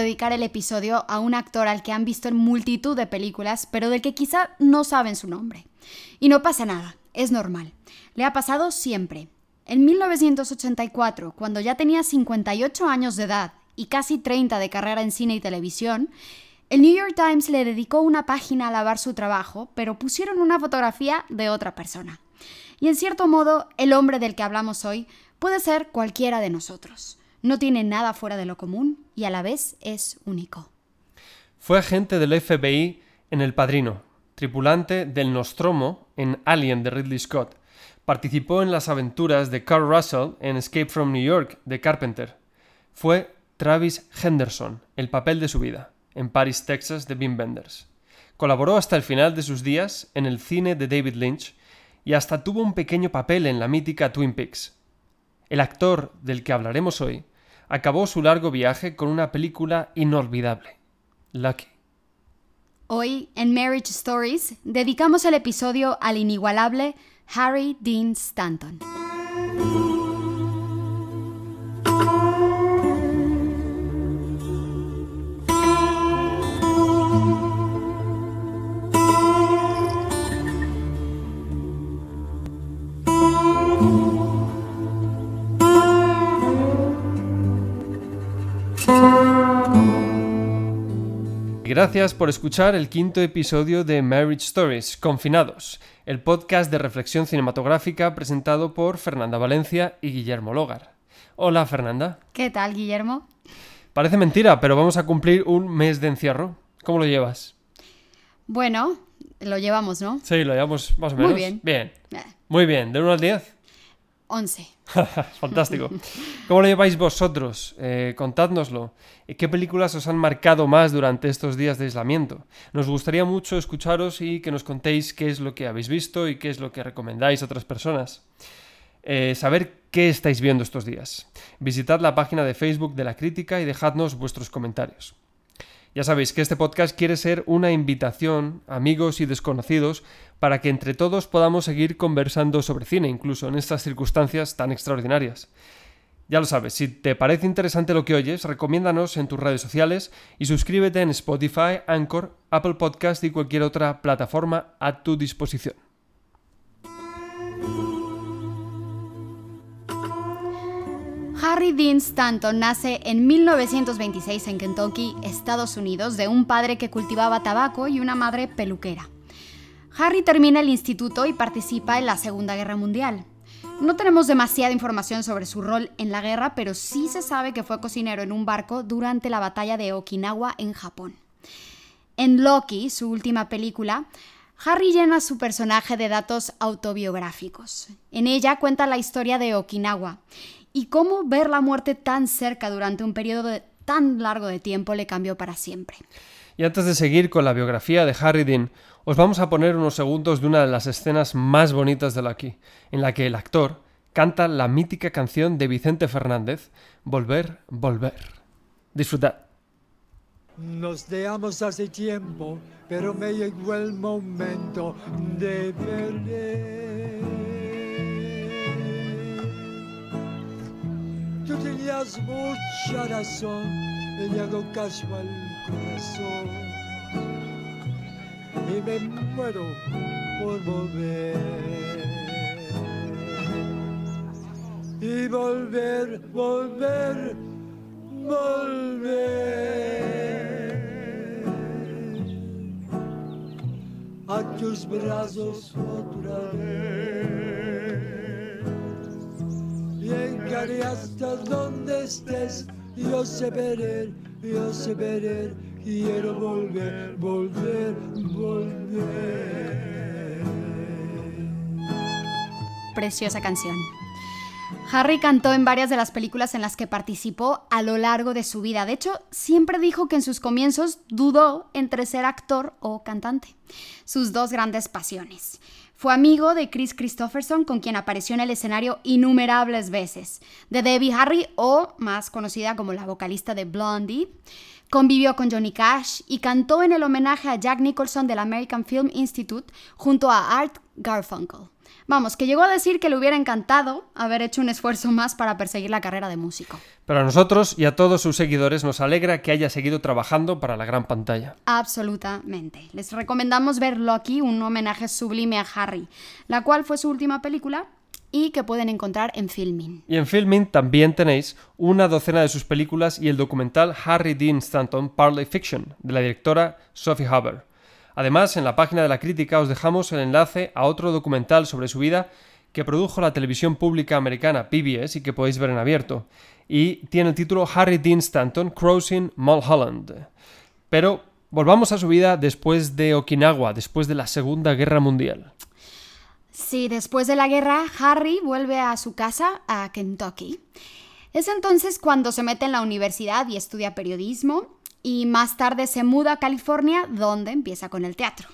dedicar el episodio a un actor al que han visto en multitud de películas, pero del que quizá no saben su nombre. Y no pasa nada, es normal. Le ha pasado siempre. En 1984, cuando ya tenía 58 años de edad y casi 30 de carrera en cine y televisión, el New York Times le dedicó una página a alabar su trabajo, pero pusieron una fotografía de otra persona. Y en cierto modo, el hombre del que hablamos hoy puede ser cualquiera de nosotros. No tiene nada fuera de lo común y a la vez es único. Fue agente del FBI en El Padrino, tripulante del Nostromo en Alien de Ridley Scott. Participó en las aventuras de Carl Russell en Escape from New York de Carpenter. Fue Travis Henderson, el papel de su vida, en Paris, Texas de Wim Wenders. Colaboró hasta el final de sus días en el cine de David Lynch y hasta tuvo un pequeño papel en la mítica Twin Peaks. El actor del que hablaremos hoy acabó su largo viaje con una película inolvidable, Lucky. Hoy, en Marriage Stories, dedicamos el episodio al inigualable Harry Dean Stanton. Gracias por escuchar el quinto episodio de Marriage Stories, Confinados, el podcast de reflexión cinematográfica presentado por Fernanda Valencia y Guillermo Logar. Hola Fernanda. ¿Qué tal, Guillermo? Parece mentira, pero vamos a cumplir un mes de encierro. ¿Cómo lo llevas? Bueno, lo llevamos, ¿no? Sí, lo llevamos más o menos. Muy bien. Bien. Eh, Muy bien. ¿De 1 al 10? 11. Fantástico. ¿Cómo lo lleváis vosotros? Eh, contádnoslo. ¿Qué películas os han marcado más durante estos días de aislamiento? Nos gustaría mucho escucharos y que nos contéis qué es lo que habéis visto y qué es lo que recomendáis a otras personas. Eh, saber qué estáis viendo estos días. Visitad la página de Facebook de la crítica y dejadnos vuestros comentarios. Ya sabéis que este podcast quiere ser una invitación, amigos y desconocidos, para que entre todos podamos seguir conversando sobre cine, incluso en estas circunstancias tan extraordinarias. Ya lo sabes, si te parece interesante lo que oyes, recomiéndanos en tus redes sociales y suscríbete en Spotify, Anchor, Apple Podcast y cualquier otra plataforma a tu disposición. Harry Dean Stanton nace en 1926 en Kentucky, Estados Unidos, de un padre que cultivaba tabaco y una madre peluquera. Harry termina el instituto y participa en la Segunda Guerra Mundial. No tenemos demasiada información sobre su rol en la guerra, pero sí se sabe que fue cocinero en un barco durante la batalla de Okinawa en Japón. En Loki, su última película, Harry llena su personaje de datos autobiográficos. En ella cuenta la historia de Okinawa y cómo ver la muerte tan cerca durante un periodo de tan largo de tiempo le cambió para siempre. Y antes de seguir con la biografía de Harry Dean, os vamos a poner unos segundos de una de las escenas más bonitas de Lucky, en la que el actor canta la mítica canción de Vicente Fernández, Volver, Volver. Disfrutad. Nos dejamos hace tiempo, pero me llegó el momento de perder. Tú tenías mucha razón, le hago caso al corazón. Y me muero por volver. Y volver, volver, volver a tus brazos otra vez. Llegaré hasta donde estés, yo sé quiero volver, volver, volver. Preciosa canción. Harry cantó en varias de las películas en las que participó a lo largo de su vida. De hecho, siempre dijo que en sus comienzos dudó entre ser actor o cantante, sus dos grandes pasiones. Fue amigo de Chris Christopherson, con quien apareció en el escenario innumerables veces, de Debbie Harry o más conocida como la vocalista de Blondie. Convivió con Johnny Cash y cantó en el homenaje a Jack Nicholson del American Film Institute junto a Art Garfunkel. Vamos, que llegó a decir que le hubiera encantado haber hecho un esfuerzo más para perseguir la carrera de músico. Pero a nosotros y a todos sus seguidores nos alegra que haya seguido trabajando para la gran pantalla. Absolutamente. Les recomendamos ver Lucky, un homenaje sublime a Harry, la cual fue su última película y que pueden encontrar en Filmin. Y en Filming también tenéis una docena de sus películas y el documental Harry Dean Stanton Parley Fiction, de la directora Sophie Haber. Además, en la página de la crítica os dejamos el enlace a otro documental sobre su vida que produjo la televisión pública americana PBS y que podéis ver en abierto. Y tiene el título Harry Dean Stanton Crossing Mulholland. Pero volvamos a su vida después de Okinawa, después de la Segunda Guerra Mundial. Sí, después de la guerra, Harry vuelve a su casa, a Kentucky. Es entonces cuando se mete en la universidad y estudia periodismo y más tarde se muda a California donde empieza con el teatro.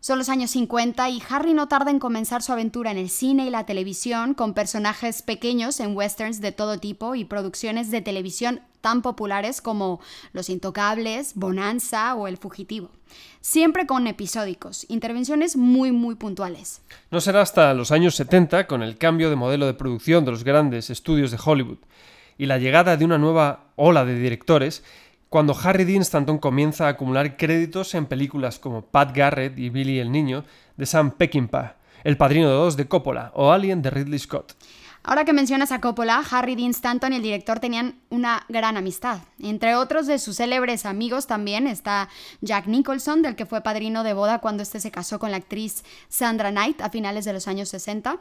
Son los años 50 y Harry no tarda en comenzar su aventura en el cine y la televisión con personajes pequeños en westerns de todo tipo y producciones de televisión tan populares como Los Intocables, Bonanza o El Fugitivo. Siempre con episódicos, intervenciones muy muy puntuales. No será hasta los años 70, con el cambio de modelo de producción de los grandes estudios de Hollywood y la llegada de una nueva ola de directores, cuando Harry Dean Stanton comienza a acumular créditos en películas como Pat Garrett y Billy el Niño de Sam Peckinpah, El Padrino 2 de Coppola o Alien de Ridley Scott. Ahora que mencionas a Coppola, Harry Dean Stanton y el director tenían una gran amistad. Entre otros de sus célebres amigos también está Jack Nicholson, del que fue padrino de boda cuando este se casó con la actriz Sandra Knight a finales de los años 60.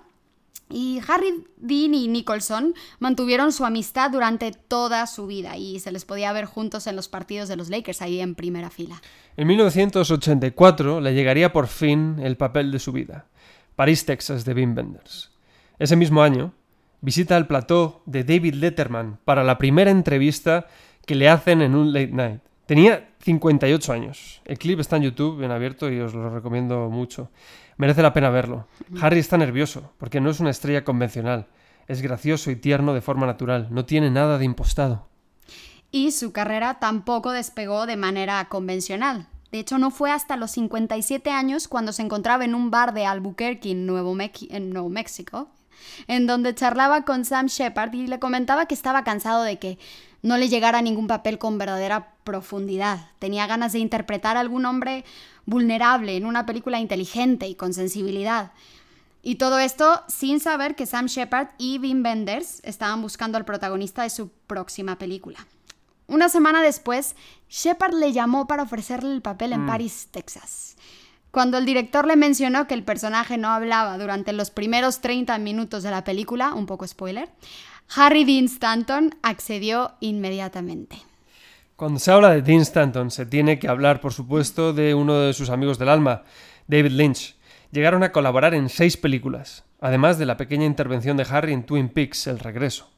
Y Harry Dean y Nicholson mantuvieron su amistad durante toda su vida y se les podía ver juntos en los partidos de los Lakers ahí en primera fila. En 1984 le llegaría por fin el papel de su vida, París, Texas, de Wim Wenders. Ese mismo año, visita el plató de David Letterman para la primera entrevista que le hacen en un late night. Tenía 58 años. El clip está en YouTube, en abierto, y os lo recomiendo mucho. Merece la pena verlo. Harry está nervioso, porque no es una estrella convencional. Es gracioso y tierno de forma natural. No tiene nada de impostado. Y su carrera tampoco despegó de manera convencional. De hecho, no fue hasta los 57 años cuando se encontraba en un bar de Albuquerque, en Nuevo, Mex- en Nuevo México, en donde charlaba con Sam Shepard y le comentaba que estaba cansado de que no le llegara ningún papel con verdadera profundidad. Tenía ganas de interpretar a algún hombre vulnerable en una película inteligente y con sensibilidad. Y todo esto sin saber que Sam Shepard y Wim Wenders estaban buscando al protagonista de su próxima película. Una semana después, Shepard le llamó para ofrecerle el papel en Paris, Texas. Cuando el director le mencionó que el personaje no hablaba durante los primeros 30 minutos de la película, un poco spoiler, Harry Dean Stanton accedió inmediatamente. Cuando se habla de Dean Stanton, se tiene que hablar, por supuesto, de uno de sus amigos del alma, David Lynch. Llegaron a colaborar en seis películas, además de la pequeña intervención de Harry en Twin Peaks, El Regreso.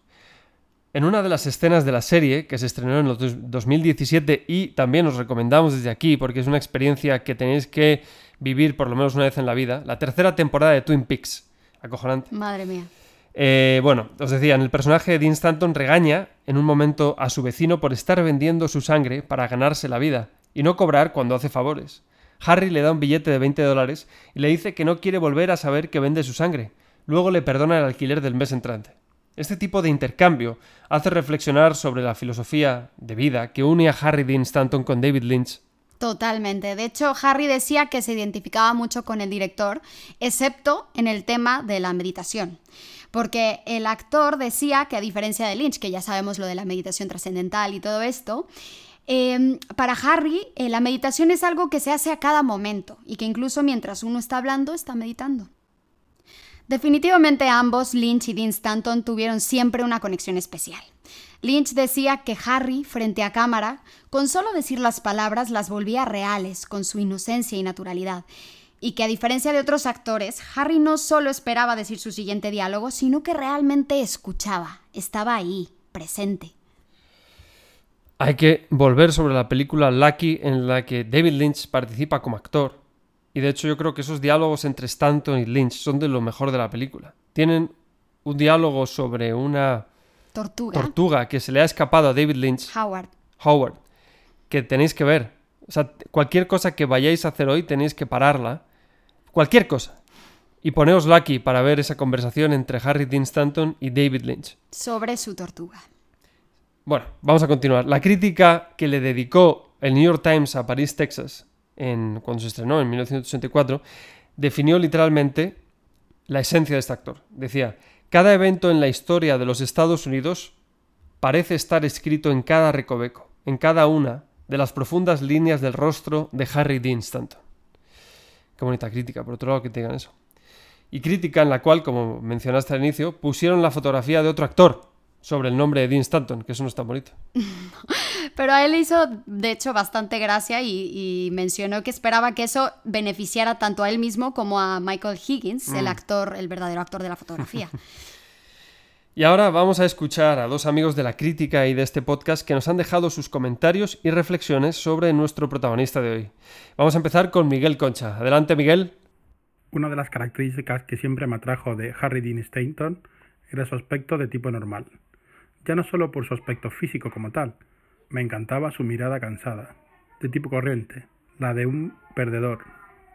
En una de las escenas de la serie, que se estrenó en el dos- 2017 y también os recomendamos desde aquí porque es una experiencia que tenéis que vivir por lo menos una vez en la vida, la tercera temporada de Twin Peaks. Acojonante. Madre mía. Eh, bueno, os decía, en el personaje de Dean Stanton regaña en un momento a su vecino por estar vendiendo su sangre para ganarse la vida y no cobrar cuando hace favores. Harry le da un billete de 20 dólares y le dice que no quiere volver a saber que vende su sangre. Luego le perdona el alquiler del mes entrante. Este tipo de intercambio hace reflexionar sobre la filosofía de vida que une a Harry Dean Stanton con David Lynch. Totalmente. De hecho, Harry decía que se identificaba mucho con el director, excepto en el tema de la meditación. Porque el actor decía que a diferencia de Lynch, que ya sabemos lo de la meditación trascendental y todo esto, eh, para Harry eh, la meditación es algo que se hace a cada momento y que incluso mientras uno está hablando está meditando. Definitivamente ambos, Lynch y Dean Stanton, tuvieron siempre una conexión especial. Lynch decía que Harry, frente a cámara, con solo decir las palabras las volvía reales, con su inocencia y naturalidad, y que a diferencia de otros actores, Harry no solo esperaba decir su siguiente diálogo, sino que realmente escuchaba, estaba ahí, presente. Hay que volver sobre la película Lucky en la que David Lynch participa como actor. Y de hecho yo creo que esos diálogos entre Stanton y Lynch son de lo mejor de la película. Tienen un diálogo sobre una Tortuga. tortuga que se le ha escapado a David Lynch, Howard. Howard, que tenéis que ver. O sea, cualquier cosa que vayáis a hacer hoy tenéis que pararla. Cualquier cosa. Y poneosla aquí para ver esa conversación entre Harry Dean Stanton y David Lynch. Sobre su tortuga. Bueno, vamos a continuar. La crítica que le dedicó el New York Times a París, Texas, en, cuando se estrenó en 1984, definió literalmente la esencia de este actor. Decía, cada evento en la historia de los Estados Unidos parece estar escrito en cada recoveco, en cada una de las profundas líneas del rostro de Harry Dean Stanton. Qué bonita crítica, por otro lado, que tengan eso. Y crítica en la cual, como mencionaste al inicio, pusieron la fotografía de otro actor sobre el nombre de Dean Stanton, que eso no está bonito. Pero a él le hizo, de hecho, bastante gracia y, y, mencionó que esperaba que eso beneficiara tanto a él mismo como a Michael Higgins, el actor, el verdadero actor de la fotografía. Y ahora vamos a escuchar a dos amigos de la crítica y de este podcast que nos han dejado sus comentarios y reflexiones sobre nuestro protagonista de hoy. Vamos a empezar con Miguel Concha. Adelante, Miguel. Una de las características que siempre me atrajo de Harry Dean Stanton era su aspecto de tipo normal. Ya no solo por su aspecto físico como tal, me encantaba su mirada cansada, de tipo corriente, la de un perdedor,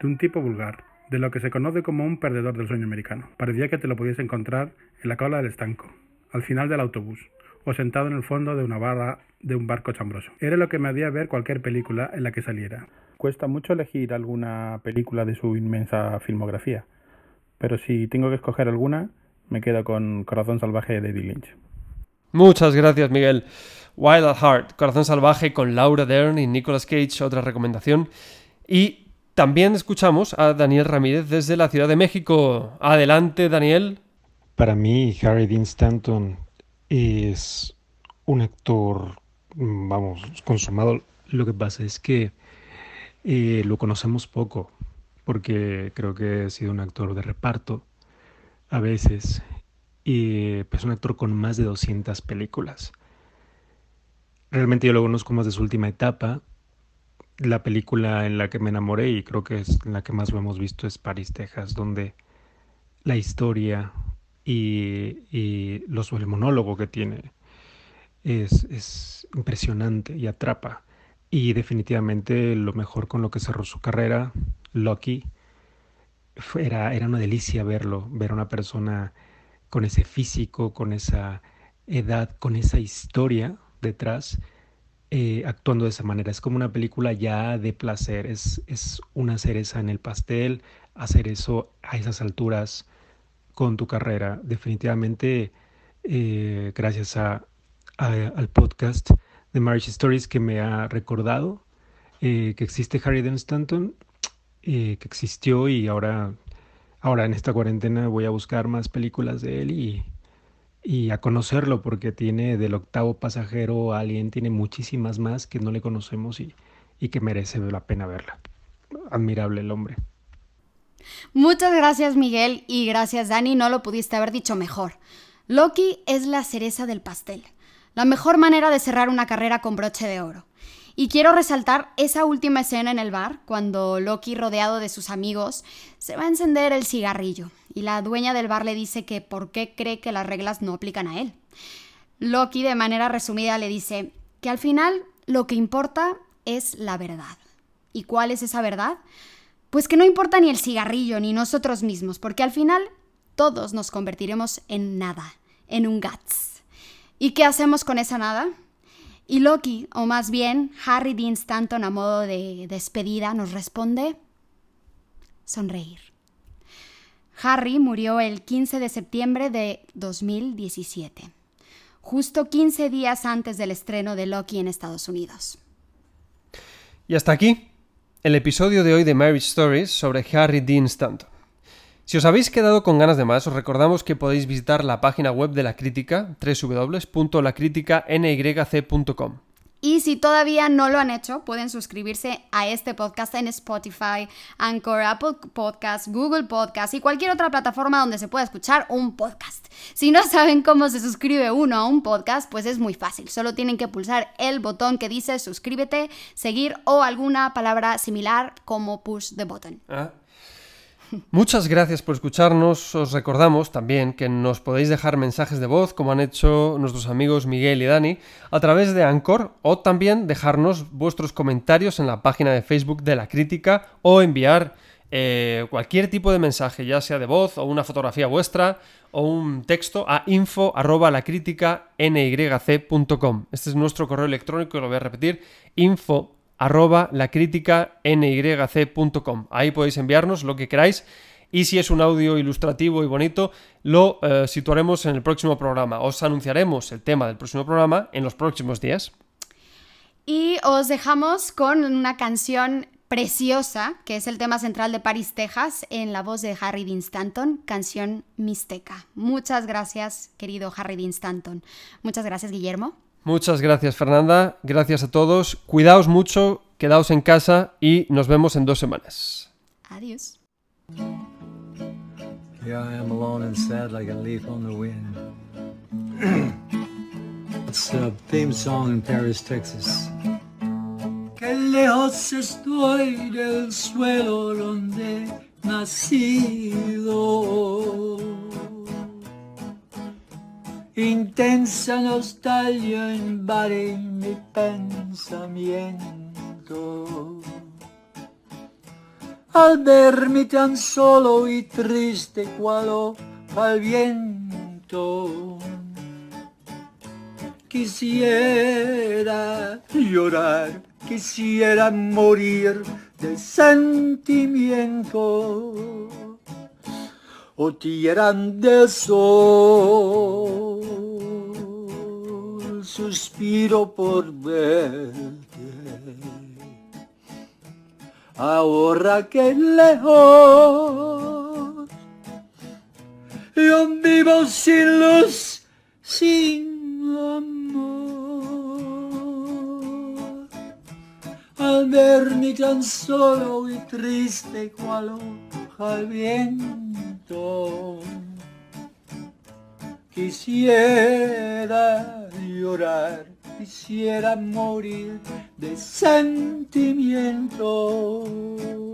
de un tipo vulgar, de lo que se conoce como un perdedor del sueño americano. Parecía que te lo podías encontrar en la cola del estanco, al final del autobús, o sentado en el fondo de una barra de un barco chambroso. Era lo que me hacía ver cualquier película en la que saliera. Cuesta mucho elegir alguna película de su inmensa filmografía, pero si tengo que escoger alguna, me quedo con Corazón Salvaje de David Lynch. Muchas gracias, Miguel. Wild at Heart, Corazón Salvaje con Laura Dern y Nicolas Cage, otra recomendación. Y también escuchamos a Daniel Ramírez desde la Ciudad de México. Adelante, Daniel. Para mí, Harry Dean Stanton es un actor, vamos, consumado. Lo que pasa es que eh, lo conocemos poco, porque creo que ha sido un actor de reparto a veces, y pues un actor con más de 200 películas. Realmente yo lo conozco más de su última etapa, la película en la que me enamoré y creo que es la que más lo hemos visto es París, Texas, donde la historia y, los, el monólogo que tiene es, es, impresionante y atrapa. Y definitivamente lo mejor con lo que cerró su carrera, Lucky, era, era una delicia verlo, ver a una persona con ese físico, con esa edad, con esa historia detrás eh, actuando de esa manera. Es como una película ya de placer, es, es una cereza en el pastel, hacer eso a esas alturas con tu carrera. Definitivamente, eh, gracias a, al podcast de Marriage Stories que me ha recordado eh, que existe Harry Dean Stanton, que existió y ahora, ahora en esta cuarentena voy a buscar más películas de él y, y a conocerlo porque tiene del octavo pasajero alguien, tiene muchísimas más que no le conocemos y, y que merece la pena verla. Admirable el hombre. Muchas gracias Miguel y gracias Dani, no lo pudiste haber dicho mejor. Loki es la cereza del pastel, la mejor manera de cerrar una carrera con broche de oro. Y quiero resaltar esa última escena en el bar, cuando Loki, rodeado de sus amigos, se va a encender el cigarrillo y la dueña del bar le dice que por qué cree que las reglas no aplican a él. Loki, de manera resumida, le dice que al final lo que importa es la verdad. ¿Y cuál es esa verdad? Pues que no importa ni el cigarrillo ni nosotros mismos, porque al final todos nos convertiremos en nada, en un guts. ¿Y qué hacemos con esa nada? Y Loki, o más bien Harry Dean Stanton a modo de despedida, nos responde sonreír. Harry murió el 15 de septiembre de 2017, justo 15 días antes del estreno de Loki en Estados Unidos. Y hasta aquí el episodio de hoy de Marriage Stories sobre Harry Dean Stanton. Si os habéis quedado con ganas de más, os recordamos que podéis visitar la página web de la crítica, www.lacriticanyc.com. Y si todavía no lo han hecho, pueden suscribirse a este podcast en Spotify, Anchor, Apple Podcast, Google Podcast y cualquier otra plataforma donde se pueda escuchar un podcast. Si no saben cómo se suscribe uno a un podcast, pues es muy fácil. Solo tienen que pulsar el botón que dice suscríbete, seguir o alguna palabra similar como push the button. Ah, Muchas gracias por escucharnos. Os recordamos también que nos podéis dejar mensajes de voz, como han hecho nuestros amigos Miguel y Dani, a través de Anchor o también dejarnos vuestros comentarios en la página de Facebook de la crítica o enviar eh, cualquier tipo de mensaje, ya sea de voz o una fotografía vuestra o un texto a info nyc.com. Este es nuestro correo electrónico, lo voy a repetir, info arroba nyc.com. Ahí podéis enviarnos lo que queráis y si es un audio ilustrativo y bonito, lo eh, situaremos en el próximo programa. Os anunciaremos el tema del próximo programa en los próximos días. Y os dejamos con una canción preciosa, que es el tema central de Paris, Texas, en la voz de Harry Dean Stanton, canción Mixteca. Muchas gracias, querido Harry Dean Stanton. Muchas gracias, Guillermo. Muchas gracias Fernanda, gracias a todos, cuidaos mucho, quedaos en casa y nos vemos en dos semanas. Adiós. Here I am alone and sad like a leaf on the wind. It's a theme song in Paris, Texas. Qué lejos estoy del suelo donde nacido. Intensa nostalgia invade mi pensamiento. Al vermi tan solo y triste cual al viento. Quisiera llorar, quisiera morir de sentimiento o tiran del sol, suspiro por verte. Ahora que lejos yo vivo sin luz, sin amor. Al verme tan solo y triste cual al Quisiera llorar, quisiera morir de sentimiento.